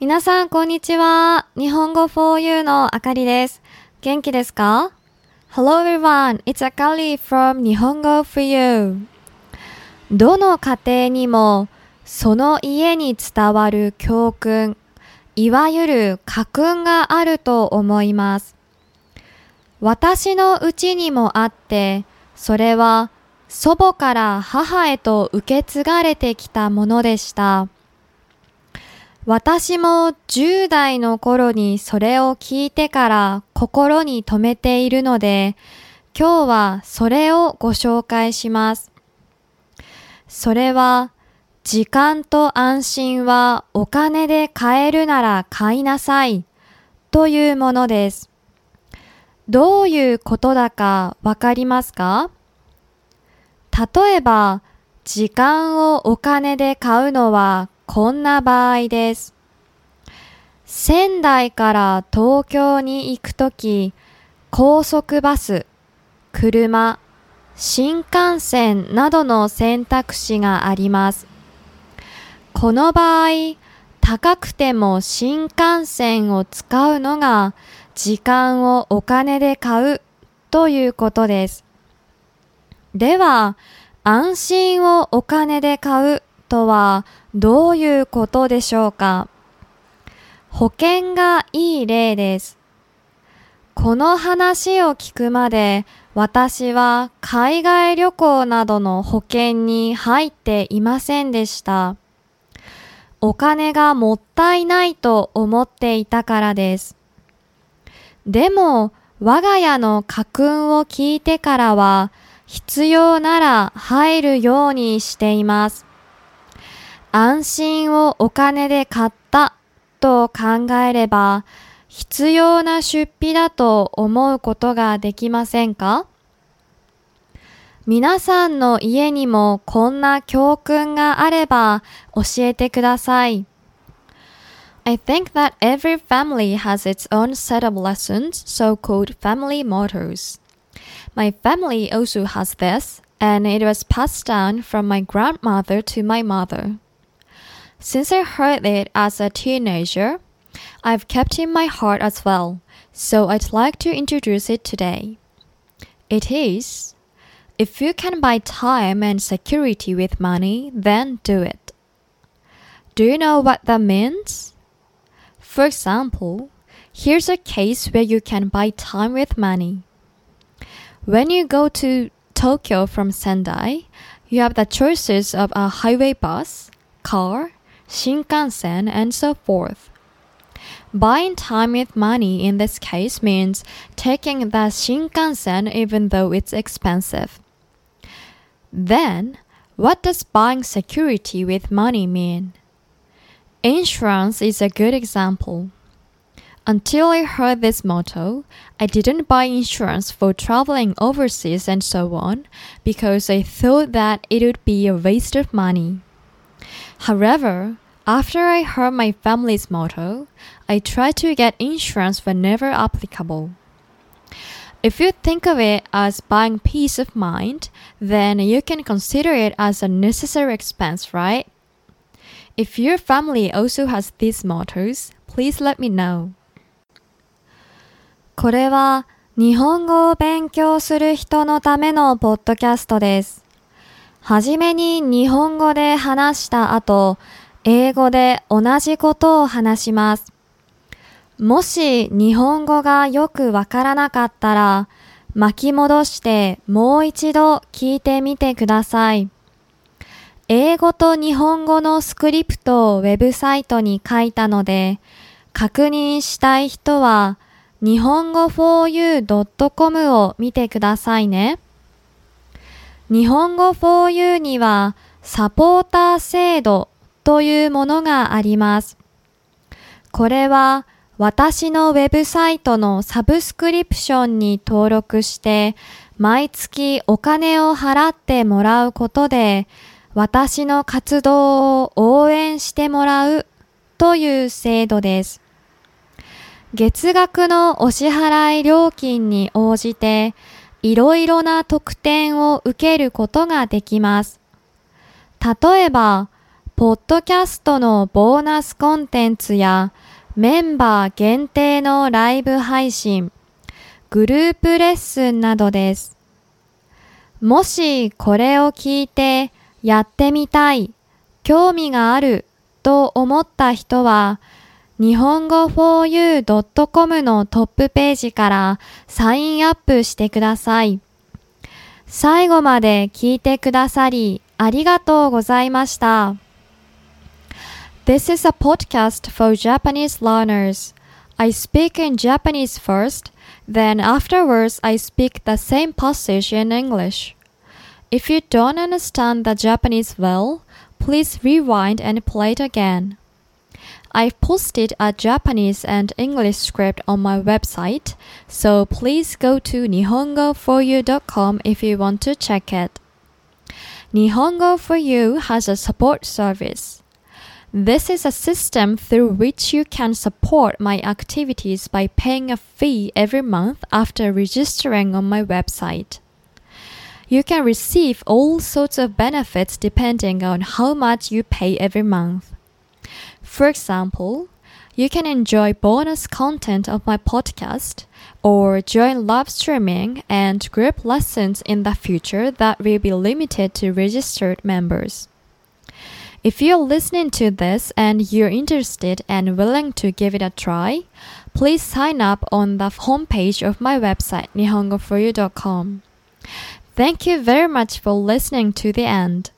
皆さん、こんにちは。日本語 for you のあかりです。元気ですか ?Hello everyone, it's Akari from 日本語 for you. どの家庭にも、その家に伝わる教訓、いわゆる家訓があると思います。私のうちにもあって、それは祖母から母へと受け継がれてきたものでした。私も10代の頃にそれを聞いてから心に留めているので、今日はそれをご紹介します。それは、時間と安心はお金で買えるなら買いなさいというものです。どういうことだかわかりますか？例えば、時間をお金で買うのはこんな場合です。仙台から東京に行くとき、高速バス、車、新幹線などの選択肢があります。この場合、高くても新幹線を使うのが時間をお金で買うということです。では、安心をお金で買うとはどういうことでしょうか？保険がいい例です。この話を聞くまで私は海外旅行などの保険に入っていませんでした。お金がもったいないと思っていたからです。でも我が家の家訓を聞いてからは必要なら入るようにしています。安心をお金で買ったと考えれば必要な出費だと思うことができませんか皆さんの家にもこんな教訓があれば教えてください。I think that every family has its own set of lessons, so-called family mottos. My family also has this, and it was passed down from my grandmother to my mother. Since I heard it as a teenager, I've kept in my heart as well, so I'd like to introduce it today. It is if you can buy time and security with money, then do it. Do you know what that means? For example, here's a case where you can buy time with money. When you go to Tokyo from Sendai, you have the choices of a highway bus, car, Shinkansen, and so forth. Buying time with money in this case means taking the Shinkansen even though it's expensive. Then, what does buying security with money mean? Insurance is a good example. Until I heard this motto, I didn't buy insurance for traveling overseas and so on because I thought that it would be a waste of money. However, after I heard my family's motto, I tried to get insurance whenever applicable. If you think of it as buying peace of mind, then you can consider it as a necessary expense, right? If your family also has these mottos, please let me know. これは日本語を勉強する人のためのポッドキャストです。はじめに日本語で話した後、 英語で同じことを話します。もし日本語がよくわからなかったら、巻き戻してもう一度聞いてみてください。英語と日本語のスクリプトをウェブサイトに書いたので、確認したい人は、日本語 4u.com を見てくださいね。日本語 4u にはサポーター制度というものがあります。これは私のウェブサイトのサブスクリプションに登録して毎月お金を払ってもらうことで私の活動を応援してもらうという制度です。月額のお支払い料金に応じていろいろな特典を受けることができます。例えば、ポッドキャストのボーナスコンテンツやメンバー限定のライブ配信、グループレッスンなどです。もしこれを聞いてやってみたい、興味があると思った人は、日本語 4u.com のトップページからサインアップしてください。最後まで聞いてくださりありがとうございました。This is a podcast for Japanese learners. I speak in Japanese first, then afterwards I speak the same passage in English. If you don't understand the Japanese well, please rewind and play it again. I've posted a Japanese and English script on my website, so please go to nihongo4u.com if you want to check it. Nihongo for You has a support service. This is a system through which you can support my activities by paying a fee every month after registering on my website. You can receive all sorts of benefits depending on how much you pay every month. For example, you can enjoy bonus content of my podcast or join live streaming and group lessons in the future that will be limited to registered members. If you're listening to this and you're interested and willing to give it a try, please sign up on the homepage of my website nihongoforyou.com. Thank you very much for listening to the end.